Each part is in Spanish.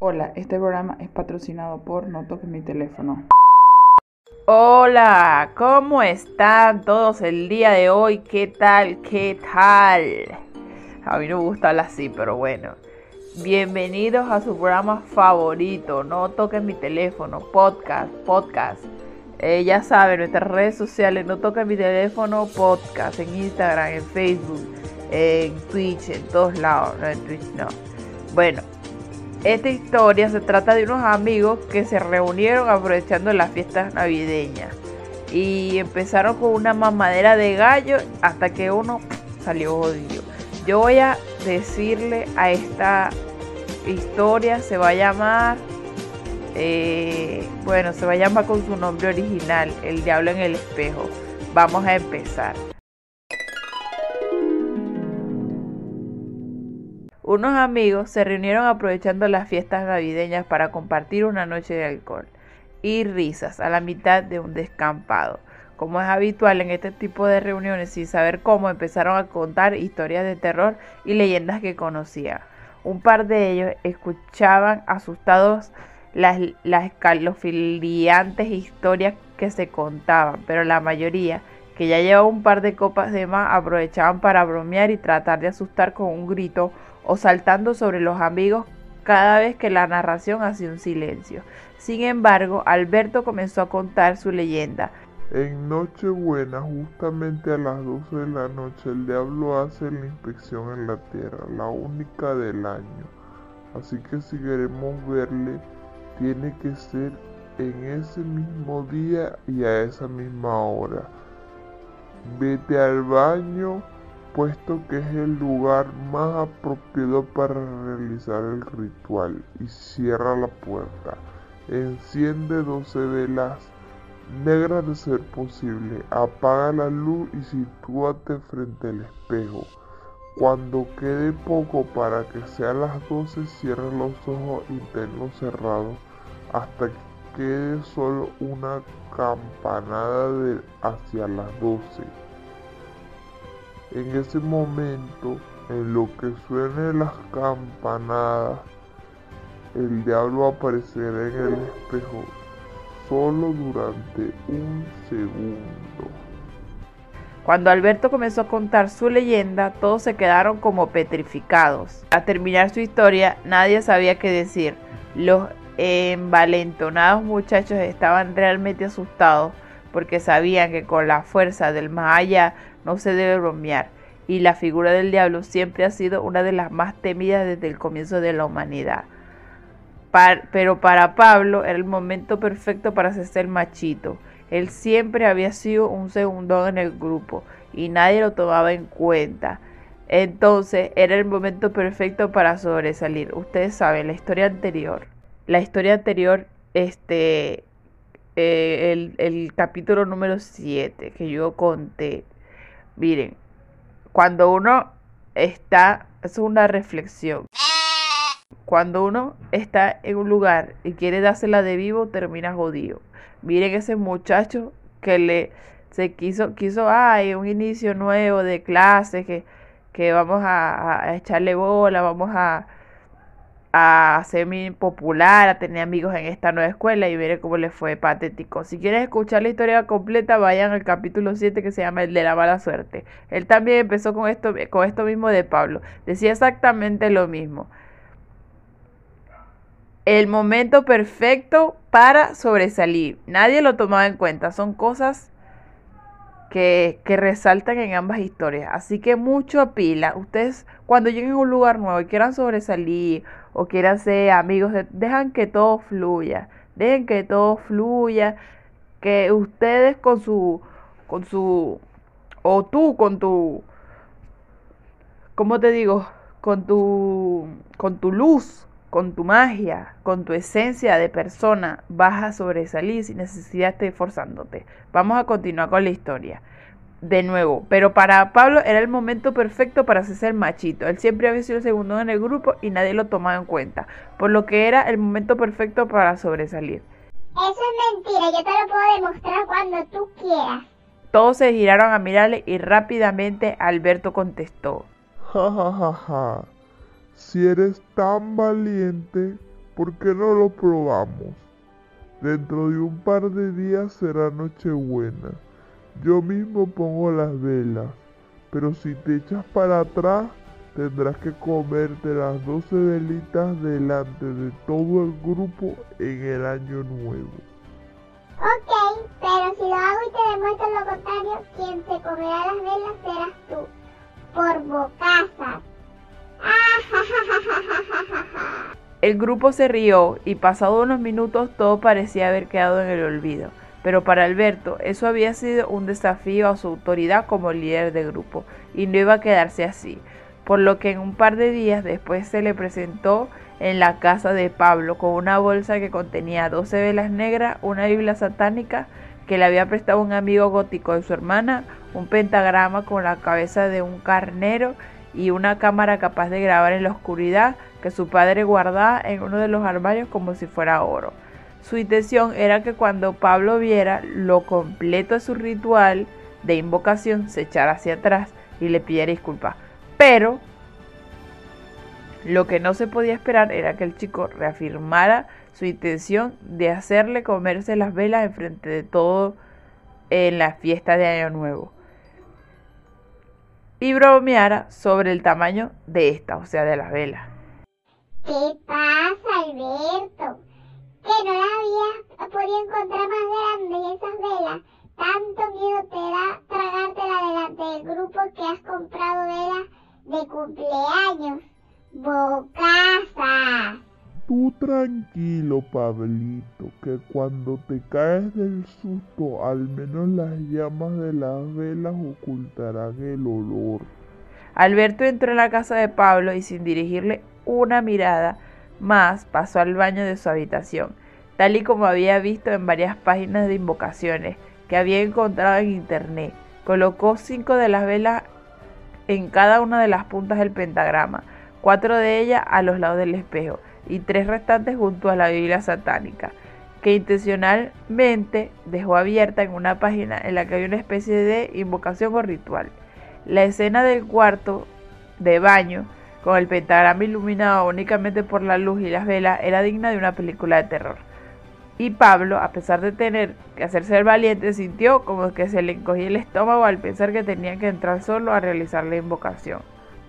Hola, este programa es patrocinado por No Toques Mi Teléfono. Hola, ¿cómo están todos el día de hoy? ¿Qué tal? ¿Qué tal? A mí no me gusta hablar así, pero bueno. Bienvenidos a su programa favorito, No Toques Mi Teléfono, podcast, podcast. Eh, ya saben, nuestras redes sociales, No Toques Mi Teléfono, podcast, en Instagram, en Facebook, en Twitch, en todos lados. No, en Twitch no. Bueno, esta historia se trata de unos amigos que se reunieron aprovechando las fiestas navideñas y empezaron con una mamadera de gallo hasta que uno salió jodido. Yo voy a decirle a esta historia, se va a llamar, eh, bueno, se va a llamar con su nombre original, El Diablo en el Espejo. Vamos a empezar. Unos amigos se reunieron aprovechando las fiestas navideñas para compartir una noche de alcohol y risas a la mitad de un descampado. Como es habitual en este tipo de reuniones, sin saber cómo, empezaron a contar historias de terror y leyendas que conocían. Un par de ellos escuchaban asustados las, las escalofriantes historias que se contaban, pero la mayoría, que ya llevaba un par de copas de más, aprovechaban para bromear y tratar de asustar con un grito o saltando sobre los amigos cada vez que la narración hacía un silencio. Sin embargo, Alberto comenzó a contar su leyenda. En Nochebuena, justamente a las 12 de la noche, el diablo hace la inspección en la tierra, la única del año. Así que si queremos verle, tiene que ser en ese mismo día y a esa misma hora. Vete al baño puesto que es el lugar más apropiado para realizar el ritual y cierra la puerta. Enciende 12 velas negras de ser posible, apaga la luz y sitúate frente al espejo. Cuando quede poco para que sean las 12, cierra los ojos internos cerrados hasta que quede solo una campanada de hacia las 12. En ese momento, en lo que suenen las campanadas, el diablo aparecerá en el espejo solo durante un segundo. Cuando Alberto comenzó a contar su leyenda, todos se quedaron como petrificados. Al terminar su historia, nadie sabía qué decir. Los envalentonados muchachos estaban realmente asustados porque sabían que con la fuerza del más allá no se debe bromear, y la figura del diablo siempre ha sido una de las más temidas desde el comienzo de la humanidad. pero para Pablo era el momento perfecto para hacerse el machito. Él siempre había sido un segundón en el grupo y nadie lo tomaba en cuenta. Entonces era el momento perfecto para sobresalir. Ustedes saben, la historia anterior. La historia anterior, este, eh, el, el capítulo número 7 que yo conté. Miren, cuando uno está, es una reflexión. Cuando uno está en un lugar y quiere dársela de vivo, termina jodido. Miren ese muchacho que le se quiso, quiso, ay, un inicio nuevo de clase, que, que vamos a, a echarle bola, vamos a, a muy popular, a tener amigos en esta nueva escuela y ver cómo le fue patético. Si quieres escuchar la historia completa, vayan al capítulo 7 que se llama El de la mala suerte. Él también empezó con esto, con esto mismo de Pablo. Decía exactamente lo mismo. El momento perfecto para sobresalir. Nadie lo tomaba en cuenta. Son cosas que, que, resaltan en ambas historias. Así que mucho pila. Ustedes cuando lleguen a un lugar nuevo y quieran sobresalir o quieran ser amigos, dejan que todo fluya, dejen que todo fluya, que ustedes con su, con su, o tú con tu, ¿cómo te digo? Con tu, con tu luz, con tu magia, con tu esencia de persona, vas a sobresalir sin necesidad de esforzándote. Vamos a continuar con la historia de nuevo. Pero para Pablo era el momento perfecto para hacerse el machito. Él siempre había sido el segundo en el grupo y nadie lo tomaba en cuenta. Por lo que era el momento perfecto para sobresalir. Eso es mentira, yo te lo puedo demostrar cuando tú quieras. Todos se giraron a mirarle y rápidamente Alberto contestó. Ja, ja, ja, ja. Si eres tan valiente, ¿Por qué no lo probamos? Dentro de un par de días será Nochebuena. Yo mismo pongo las velas, pero si te echas para atrás, tendrás que comerte las 12 velitas delante de todo el grupo en el año nuevo. Ok, pero si lo hago y te demuestro lo contrario, quien se comerá las velas serás tú. Por bocazas. El grupo se rió y pasado unos minutos todo parecía haber quedado en el olvido. Pero para Alberto eso había sido un desafío a su autoridad como líder de grupo y no iba a quedarse así, por lo que en un par de días después se le presentó en la casa de Pablo con una bolsa que contenía 12 velas negras, una Biblia satánica que le había prestado un amigo gótico de su hermana, un pentagrama con la cabeza de un carnero y una cámara capaz de grabar en la oscuridad que su padre guardaba en uno de los armarios como si fuera oro. Su intención era que cuando Pablo viera lo completo de su ritual de invocación se echara hacia atrás y le pidiera disculpas. Pero lo que no se podía esperar era que el chico reafirmara su intención de hacerle comerse las velas enfrente de todo en la fiesta de Año Nuevo y bromeara sobre el tamaño de esta, o sea, de las velas. ¿Qué pasa, Alberto? Encontrar más grandes esas velas. Tanto miedo te da tragártela delante del grupo que has comprado velas de cumpleaños. Bocazas. Tú tranquilo, Pablito, que cuando te caes del susto, al menos las llamas de las velas ocultarán el olor. Alberto entró en la casa de Pablo y sin dirigirle una mirada más pasó al baño de su habitación, tal y como había visto en varias páginas de invocaciones que había encontrado en internet. Colocó cinco de las velas en cada una de las puntas del pentagrama, cuatro de ellas a los lados del espejo y tres restantes junto a la Biblia satánica, que intencionalmente dejó abierta en una página en la que había una especie de invocación o ritual. La escena del cuarto de baño, con el pentagrama iluminado únicamente por la luz y las velas, era digna de una película de terror. Y Pablo, a pesar de tener que hacerse el valiente, sintió como que se le encogía el estómago al pensar que tenía que entrar solo a realizar la invocación.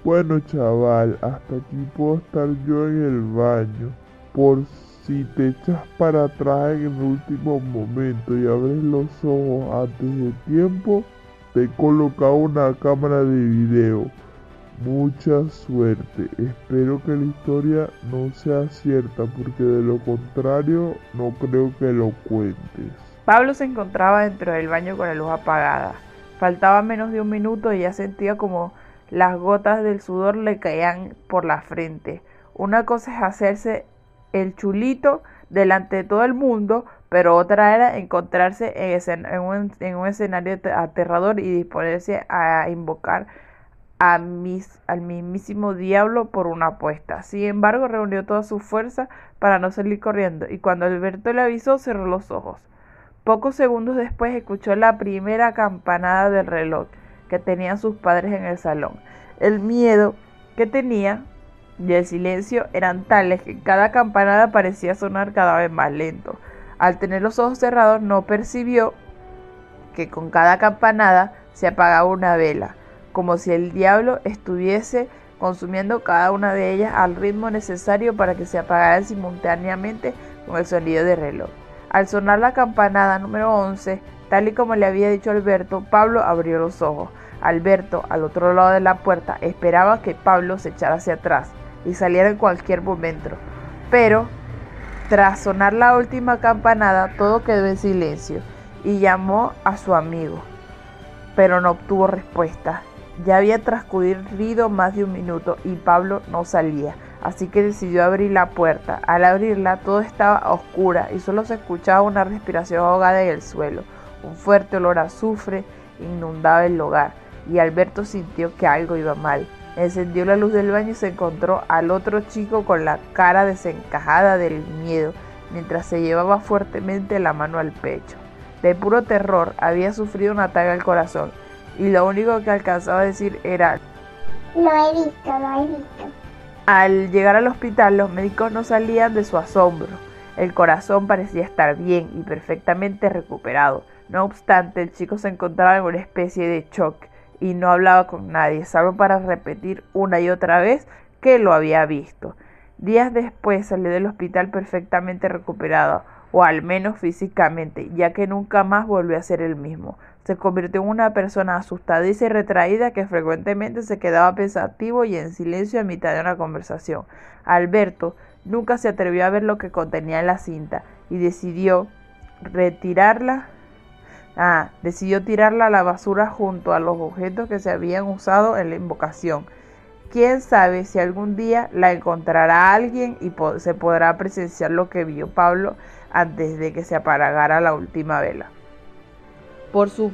Bueno, chaval, hasta aquí puedo estar yo en el baño. Por si te echas para atrás en el último momento y abres los ojos antes de tiempo, te he colocado una cámara de video. Mucha suerte. Espero que la historia no sea cierta porque de lo contrario no creo que lo cuentes. Pablo se encontraba dentro del baño con la luz apagada. Faltaba menos de un minuto y ya sentía como las gotas del sudor le caían por la frente. Una cosa es hacerse el chulito delante de todo el mundo, pero otra era encontrarse en, un, escenario aterrador y disponerse a invocar a mis, al mismísimo diablo por una apuesta. Sin embargo, reunió toda su fuerza para no salir corriendo y cuando Alberto le avisó cerró los ojos. Pocos segundos después escuchó la primera campanada del reloj que tenían sus padres en el salón. El miedo que tenía y el silencio eran tales que cada campanada parecía sonar cada vez más lento. Al tener los ojos cerrados no percibió que con cada campanada se apagaba una vela, como si el diablo estuviese consumiendo cada una de ellas al ritmo necesario para que se apagaran simultáneamente con el sonido del reloj. Al sonar la campanada número 11, tal y como le había dicho Alberto, Pablo abrió los ojos. Alberto, al otro lado de la puerta, esperaba que Pablo se echara hacia atrás y saliera en cualquier momento. Pero, tras sonar la última campanada, todo quedó en silencio y llamó a su amigo, pero no obtuvo respuesta. Ya había transcurrido más de un minuto y Pablo no salía, así que decidió abrir la puerta. Al abrirla todo estaba a oscura y solo se escuchaba una respiración ahogada en el suelo. Un fuerte olor a azufre inundaba el hogar y Alberto sintió que algo iba mal. Encendió la luz del baño y se encontró al otro chico con la cara desencajada del miedo, mientras se llevaba fuertemente la mano al pecho. De puro terror había sufrido un ataque al corazón y lo único que alcanzaba a decir era Lo he visto, lo he visto. Al llegar al hospital, los médicos no salían de su asombro. El corazón parecía estar bien y perfectamente recuperado. No obstante, el chico se encontraba en una especie de shock y no hablaba con nadie, salvo para repetir una y otra vez que lo había visto. Días después salió del hospital perfectamente recuperado, o al menos físicamente, ya que nunca más volvió a ser el mismo. Se convirtió en una persona asustadiza y retraída que frecuentemente se quedaba pensativo y en silencio a mitad de una conversación. Alberto nunca se atrevió a ver lo que contenía la cinta y decidió retirarla. Ah, decidió tirarla a la basura junto a los objetos que se habían usado en la invocación. Quién sabe si algún día la encontrará alguien y se podrá presenciar lo que vio Pablo antes de que se apagara la última vela. Por su,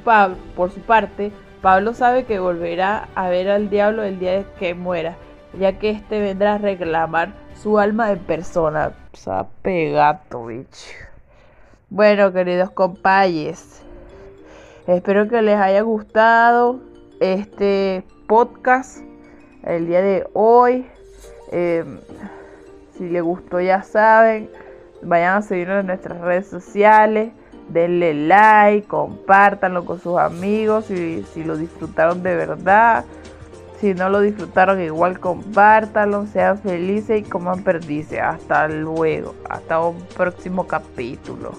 por su parte, Pablo sabe que volverá a ver al diablo el día que muera, ya que éste vendrá a reclamar su alma en persona. Sape gato, bitch. Bueno, queridos compayes, espero que les haya gustado este podcast el día de hoy. Em, si les gustó, ya saben, vayan a seguirnos en nuestras redes sociales denle like, compártanlo con sus amigos si, si lo disfrutaron de verdad. Si no lo disfrutaron, igual compártanlo, sean felices y coman perdices. Hasta luego, hasta un próximo capítulo.